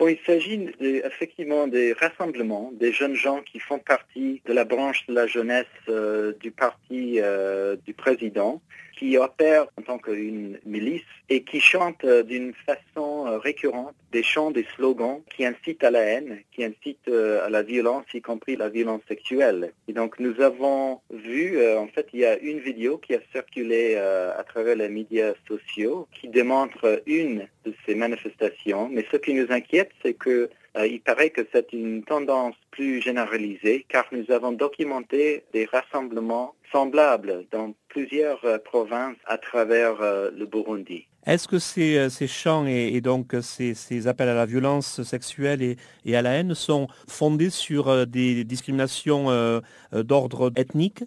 Il s'agit effectivement des rassemblements des jeunes gens qui font partie de la branche de la jeunesse euh, du parti euh, du président qui opère en tant qu'une milice et qui chante euh, d'une façon euh, récurrente des chants, des slogans qui incitent à la haine, qui incitent euh, à la violence, y compris la violence sexuelle. Et donc nous avons vu, en fait, il y a une vidéo qui a circulé à travers les médias sociaux qui démontre une ces manifestations. Mais ce qui nous inquiète, c'est que il paraît que c'est une tendance plus généralisée car nous avons documenté des rassemblements semblables dans plusieurs euh, provinces à travers euh, le Burundi. Est-ce que euh, ces chants et, donc ces, appels à la violence sexuelle et, à la haine sont fondés sur des discriminations d'ordre ethnique?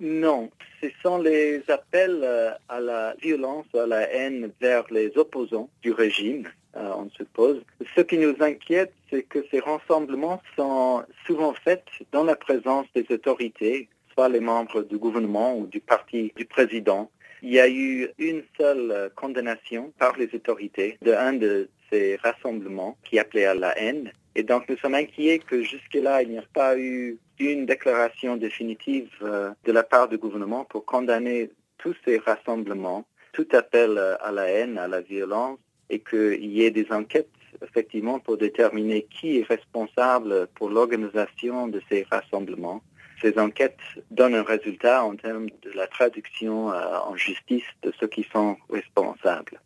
Non, ce sont les appels à la violence, à la haine vers les opposants du régime, on suppose. Ce qui nous inquiète, c'est que ces rassemblements sont souvent faits dans la présence des autorités soit les membres du gouvernement ou du parti du président. Il y a eu une seule euh, condamnation par les autorités de un de ces rassemblements qui appelait à la haine. Et donc nous sommes inquiets que jusque-là, il n'y a pas eu une déclaration définitive euh, de la part du gouvernement pour condamner tous ces rassemblements, tout appel euh, à la haine, à la violence, et qu'il y ait des enquêtes effectivement pour déterminer qui est responsable pour l'organisation de ces rassemblements ces enquêtes donnent un résultat en termes de la traduction euh, en justice de ceux qui sont responsables.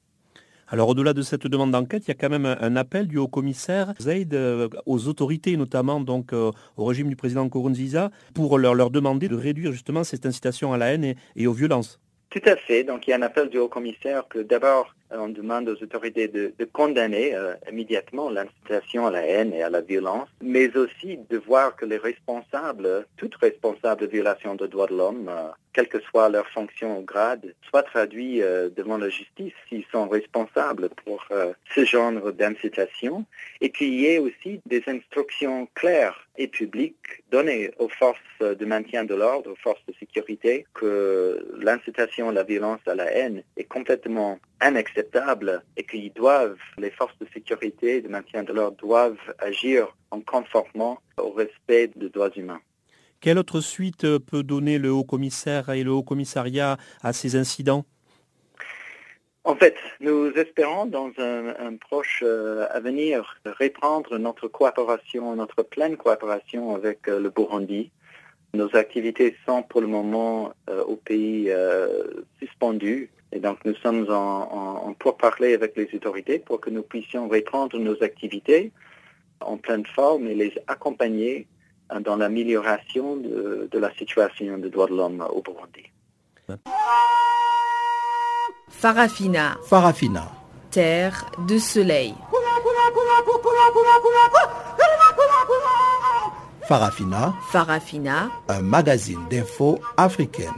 Alors au-delà de cette demande d'enquête, il y a quand même un appel du haut-commissaire Zaid euh, aux autorités, notamment donc euh, au régime du président Nkurunziza, pour leur, demander de réduire justement cette incitation à la haine et aux violences. Tout à fait. Donc il y a un appel du haut-commissaire que d'abord on demande aux autorités de, condamner euh, immédiatement l'incitation à la haine et à la violence, mais aussi de voir que les responsables, toutes responsables de violation des droits de l'homme, euh, quelle que soit leur fonction ou grade, soient traduits devant la justice. S'ils sont responsables pour ce genre d'incitation, et qu'il y ait aussi des instructions claires et publiques données aux forces de maintien de l'ordre, aux forces de sécurité, que l'incitation à la violence, à la haine est complètement et qu'ils doivent, les forces de sécurité et de maintien de l'ordre doivent agir en conformement au respect des droits humains. Quelle autre suite peut donner le haut-commissaire et le haut-commissariat à ces incidents? En fait, nous espérons dans un, proche euh, avenir reprendre notre coopération, notre pleine coopération avec euh, le Burundi. Nos activités sont pour le moment euh, au pays suspendues et donc, nous sommes en, en, parler avec les autorités pour que nous puissions reprendre nos activités en pleine forme et les accompagner dans l'amélioration de, de, la situation des droits de l'homme au Burundi. Farafina. Farafina. Terre de soleil. Farafina. Farafina. Un magazine d'infos africaine.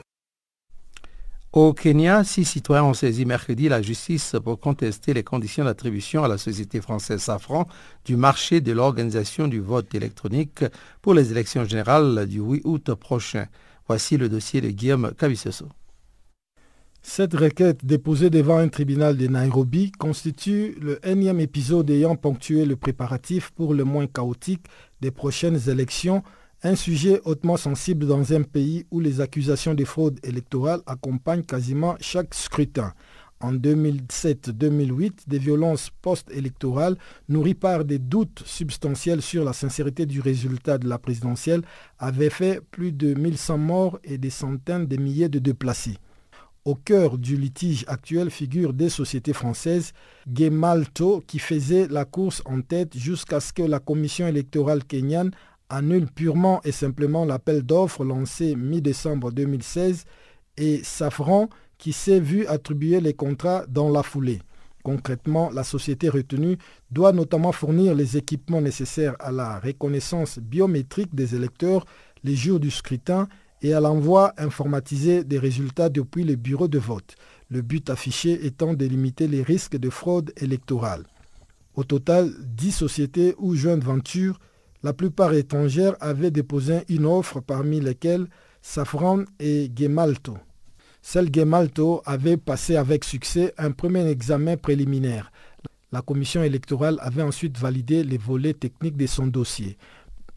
Au Kenya, six citoyens ont saisi mercredi la justice pour contester les conditions d'attribution à la société française Safran du marché de l'organisation du vote électronique pour les élections générales du 8 août prochain. Voici le dossier de Guillaume Cabissoso. Cette requête déposée devant un tribunal de Nairobi constitue le énième épisode ayant ponctué le préparatif pour le moins chaotique des prochaines élections un sujet hautement sensible dans un pays où les accusations de fraude électorale accompagnent quasiment chaque scrutin. En 2007-2008, des violences post-électorales nourries par des doutes substantiels sur la sincérité du résultat de la présidentielle avaient fait plus de 1100 morts et des centaines de milliers de déplacés. Au cœur du litige actuel figure des sociétés françaises, Gemalto, qui faisait la course en tête jusqu'à ce que la commission électorale kenyane annule purement et simplement l'appel d'offres lancé mi-décembre 2016 et Safran qui s'est vu attribuer les contrats dans la foulée. Concrètement, la société retenue doit notamment fournir les équipements nécessaires à la reconnaissance biométrique des électeurs les jours du scrutin et à l'envoi informatisé des résultats depuis le bureau de vote, le but affiché étant de limiter les risques de fraude électorale. Au total, 10 sociétés ou joint ventures la plupart étrangères avaient déposé une offre parmi lesquelles Safran et Gemalto. Celle Gemalto avait passé avec succès un premier examen préliminaire. La commission électorale avait ensuite validé les volets techniques de son dossier.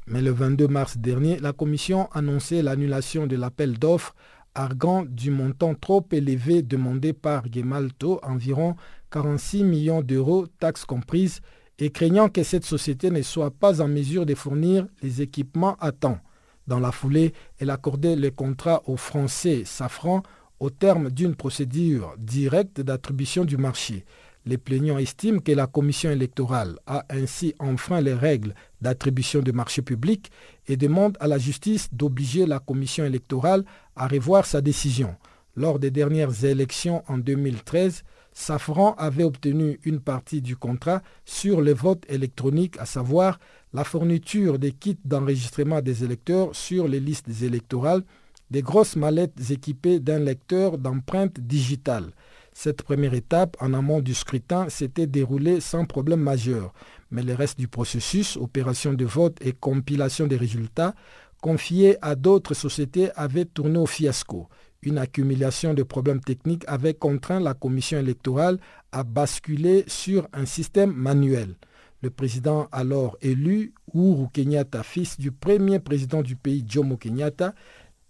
Mais le 22 mars dernier, la commission annonçait l'annulation de l'appel d'offres arguant du montant trop élevé demandé par Gemalto, environ 46 millions d'euros, taxes comprises, et craignant que cette société ne soit pas en mesure de fournir les équipements à temps. Dans la foulée, elle accordait le contrat aux Français Safran au terme d'une procédure directe d'attribution du marché. Les plaignants estiment que la commission électorale a ainsi enfreint les règles d'attribution de marché public et demandent à la justice d'obliger la commission électorale à revoir sa décision. Lors des dernières élections en 2013, Safran avait obtenu une partie du contrat sur le vote électronique, à savoir la fourniture des kits d'enregistrement des électeurs sur les listes électorales, des grosses mallettes équipées d'un lecteur d'empreintes digitales. Cette première étape en amont du scrutin s'était déroulée sans problème majeur, mais le reste du processus, opération de vote et compilation des résultats, confiés à d'autres sociétés avait tourné au fiasco. Une accumulation de problèmes techniques avait contraint la commission électorale à basculer sur un système manuel. Le président alors élu, Uhuru Kenyatta, fils du premier président du pays Jomo Kenyatta,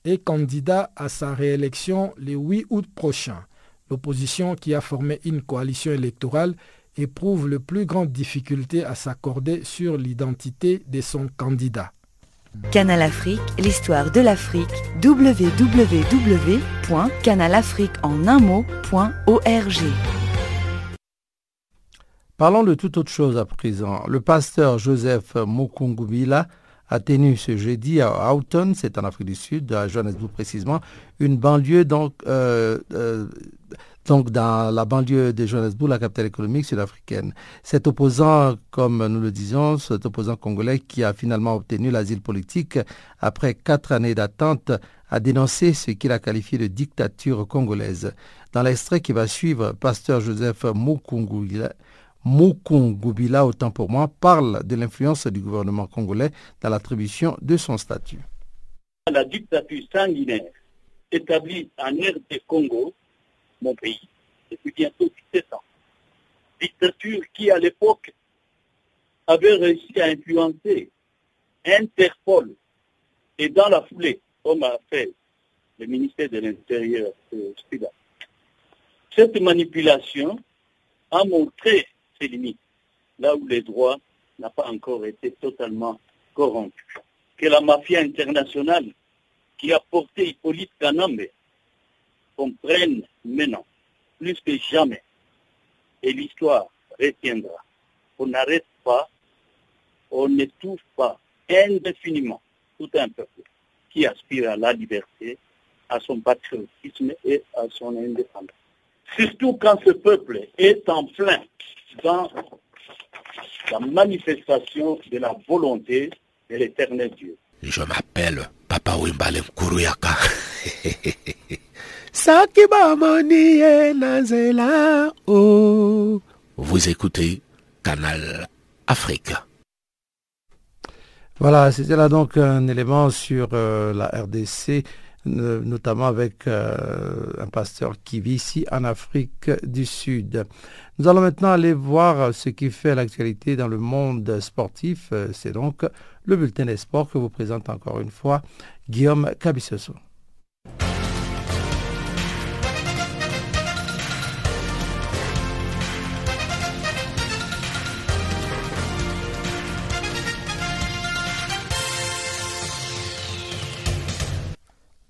est candidat à sa réélection le 8 août prochain. L'opposition qui a formé une coalition électorale éprouve le plus grande difficulté à s'accorder sur l'identité de son candidat. Canal Afrique, l'histoire de l'Afrique, www.canalafriqueenunmot.org. Parlons de toute autre chose à présent. Le pasteur Joseph Mukungubila a tenu ce jeudi à Houghton, c'est en Afrique du Sud, à Johannesburg précisément, une banlieue donc, euh, euh, donc dans la banlieue de Johannesburg, la capitale économique sud-africaine. Cet opposant, comme nous le disons, cet opposant congolais qui a finalement obtenu l'asile politique après quatre années d'attente, a dénoncé ce qu'il a qualifié de dictature congolaise. Dans l'extrait qui va suivre, pasteur Joseph Mukungubila Mukungubila, autant pour moi, parle de l'influence du gouvernement congolais dans l'attribution de son statut. La dictature sanguinaire établie en RD Congo, mon pays, depuis bientôt 17 ans. Dictature qui, à l'époque, avait réussi à influencer Interpol et dans la foulée, comme a fait le ministère de l'Intérieur euh, Cette manipulation a montré ses limites, là où les droits n'ont pas encore été totalement corrompus. Que la mafia internationale qui a porté Hippolyte Kanambe comprenne maintenant, plus que jamais, et l'histoire retiendra. On n'arrête pas, on n'étouffe pas indéfiniment tout un peuple qui aspire à la liberté, à son patriotisme et à son indépendance. Surtout quand ce peuple est en plein dans la manifestation de la volonté de l'éternel Dieu. Je m'appelle Papa Wimbale Kuruyaka. Vous écoutez Canal Afrique. Voilà, c'était là donc un élément sur euh, la RDC notamment avec euh, un pasteur qui vit ici en Afrique du Sud. Nous allons maintenant aller voir ce qui fait l'actualité dans le monde sportif. Euh, c'est donc le bulletin des sports que vous présente encore une fois Guillaume Cabissoso.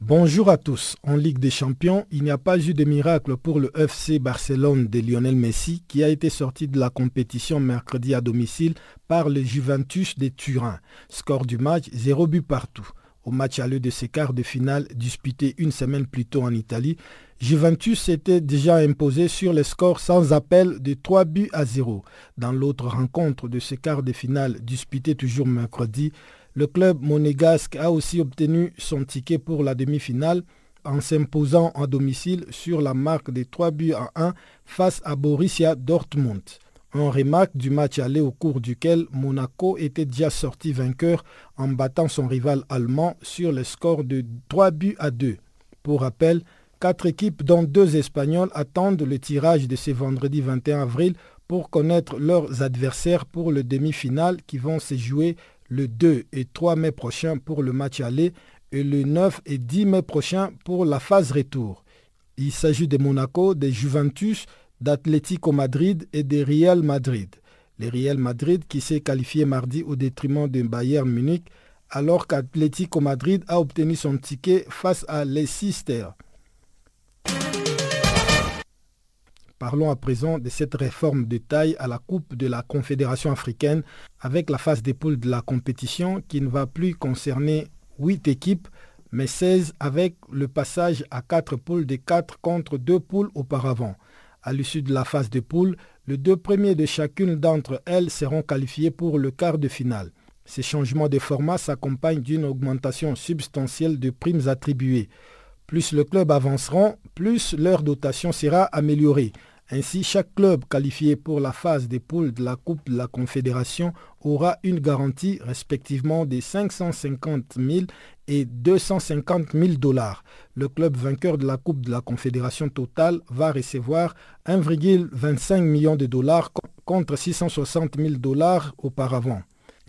Bonjour à tous. En Ligue des Champions, il n'y a pas eu de miracle pour le FC Barcelone de Lionel Messi qui a été sorti de la compétition mercredi à domicile par le Juventus de Turin. Score du match 0 but partout. Au match à l'heure de ses quarts de finale disputé une semaine plus tôt en Italie, Juventus s'était déjà imposé sur le score sans appel de 3 buts à 0. Dans l'autre rencontre de ces quarts de finale disputée toujours mercredi, le club monégasque a aussi obtenu son ticket pour la demi-finale en s'imposant en domicile sur la marque des 3 buts à 1 face à Borussia Dortmund. un remarque du match aller au cours duquel Monaco était déjà sorti vainqueur en battant son rival allemand sur le score de 3 buts à 2. Pour rappel, quatre équipes dont deux Espagnols attendent le tirage de ce vendredi 21 avril pour connaître leurs adversaires pour le demi-finale qui vont se jouer le 2 et 3 mai prochain pour le match aller et le 9 et 10 mai prochain pour la phase retour. Il s'agit de Monaco, de Juventus, d'Atlético Madrid et de Real Madrid. Le Real Madrid qui s'est qualifié mardi au détriment de Bayern Munich alors qu'Atlético Madrid a obtenu son ticket face à Leicester. Parlons à présent de cette réforme de taille à la Coupe de la Confédération africaine avec la phase des poules de la compétition qui ne va plus concerner 8 équipes mais 16 avec le passage à 4 poules de 4 contre 2 poules auparavant. À l'issue de la phase des poules, les deux premiers de chacune d'entre elles seront qualifiés pour le quart de finale. Ces changements de format s'accompagnent d'une augmentation substantielle de primes attribuées. Plus le club avanceront, plus leur dotation sera améliorée. Ainsi, chaque club qualifié pour la phase des poules de la Coupe de la Confédération aura une garantie respectivement de 550 000 et 250 000 dollars. Le club vainqueur de la Coupe de la Confédération totale va recevoir 1,25 million de dollars contre 660 000 dollars auparavant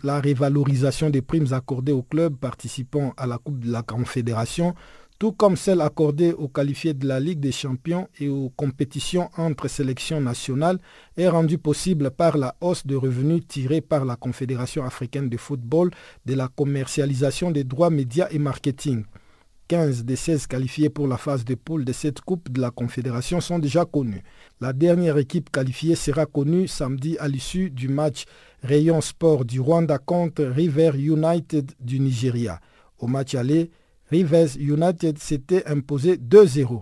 la révalorisation des primes accordées aux clubs participant à la Coupe de la Confédération, tout comme celles accordées aux qualifiés de la Ligue des Champions et aux compétitions entre sélections nationales, est rendue possible par la hausse de revenus tirés par la Confédération africaine de football de la commercialisation des droits médias et marketing. 15 des 16 qualifiés pour la phase de poule de cette Coupe de la Confédération sont déjà connus. La dernière équipe qualifiée sera connue samedi à l'issue du match Rayon Sport du Rwanda contre River United du Nigeria. Au match aller, Rivers United s'était imposé 2-0.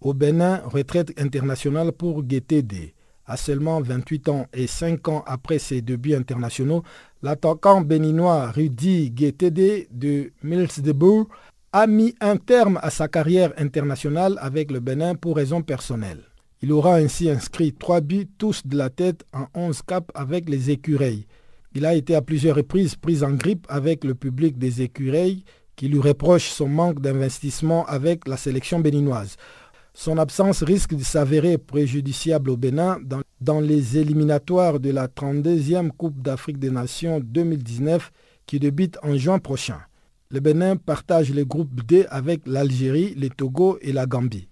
Au Bénin, retraite internationale pour GTD. À seulement 28 ans et 5 ans après ses débuts internationaux, l'attaquant béninois Rudy GTD de Milsdebourg a mis un terme à sa carrière internationale avec le Bénin pour raisons personnelles. Il aura ainsi inscrit trois buts, tous de la tête, en 11 caps avec les écureuils. Il a été à plusieurs reprises pris en grippe avec le public des écureuils qui lui reproche son manque d'investissement avec la sélection béninoise. Son absence risque de s'avérer préjudiciable au Bénin dans, dans, les éliminatoires de la 32e Coupe d'Afrique des Nations 2019 qui débute en juin prochain. Le Bénin partage le groupe D avec l'Algérie, le Togo et la Gambie.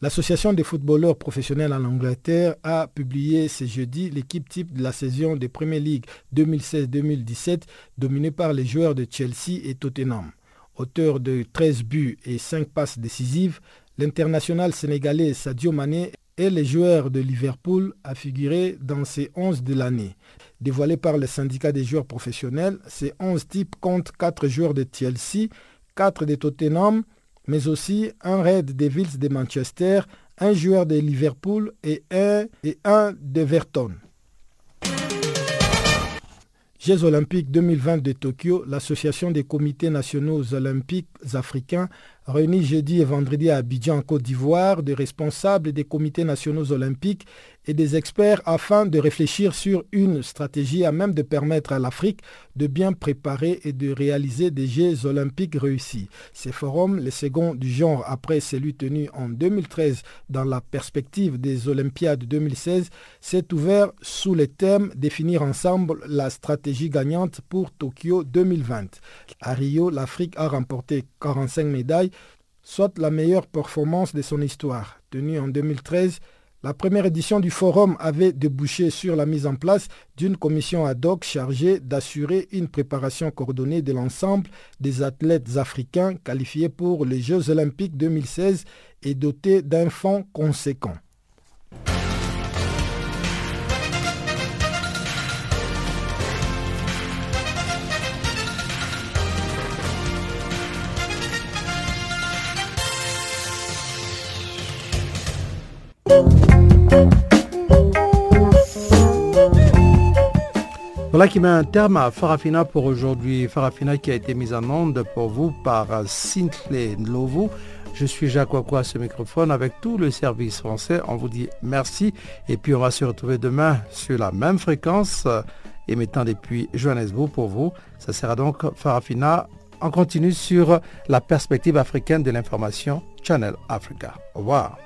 L'Association des footballeurs professionnels en Angleterre a publié ce jeudi l'équipe type de la saison de Premier League 2016-2017 dominée par les joueurs de Chelsea et Tottenham. Auteur de 13 buts et 5 passes décisives, l'international sénégalais Sadio Mané et les joueurs de Liverpool a figuré dans ces 11 de l'année. Dévoilé par le syndicat des joueurs professionnels, ces 11 types comptent 4 joueurs de Chelsea, 4 de Tottenham, mais aussi un Red Devils de Manchester, un joueur de Liverpool et un, et un d'Everton. Jeux olympiques 2020 de Tokyo, l'Association des comités nationaux olympiques africains réunit jeudi et vendredi à Abidjan, en Côte d'Ivoire, des responsables des comités nationaux olympiques et des experts afin de réfléchir sur une stratégie à même de permettre à l'Afrique de bien préparer et de réaliser des Jeux olympiques réussis. Ce forum, le second du genre après celui tenu en 2013 dans la perspective des Olympiades 2016, s'est ouvert sous le thème Définir ensemble la stratégie gagnante pour Tokyo 2020. À Rio, l'Afrique a remporté 45 médailles, soit la meilleure performance de son histoire. Tenue en 2013, la première édition du forum avait débouché sur la mise en place d'une commission ad hoc chargée d'assurer une préparation coordonnée de l'ensemble des athlètes africains qualifiés pour les Jeux olympiques 2016 et dotés d'un fonds conséquent. Voilà qui met un terme à Farafina pour aujourd'hui. Farafina qui a été mise en onde pour vous par Sintley Ndlovu. Je suis Jacques Wakwa à ce microphone avec tout le service français. On vous dit merci et puis on va se retrouver demain sur la même fréquence émettant depuis Johannesburg pour vous. Ça sera donc Farafina. On continue sur la perspective africaine de l'information Channel Africa. Au revoir.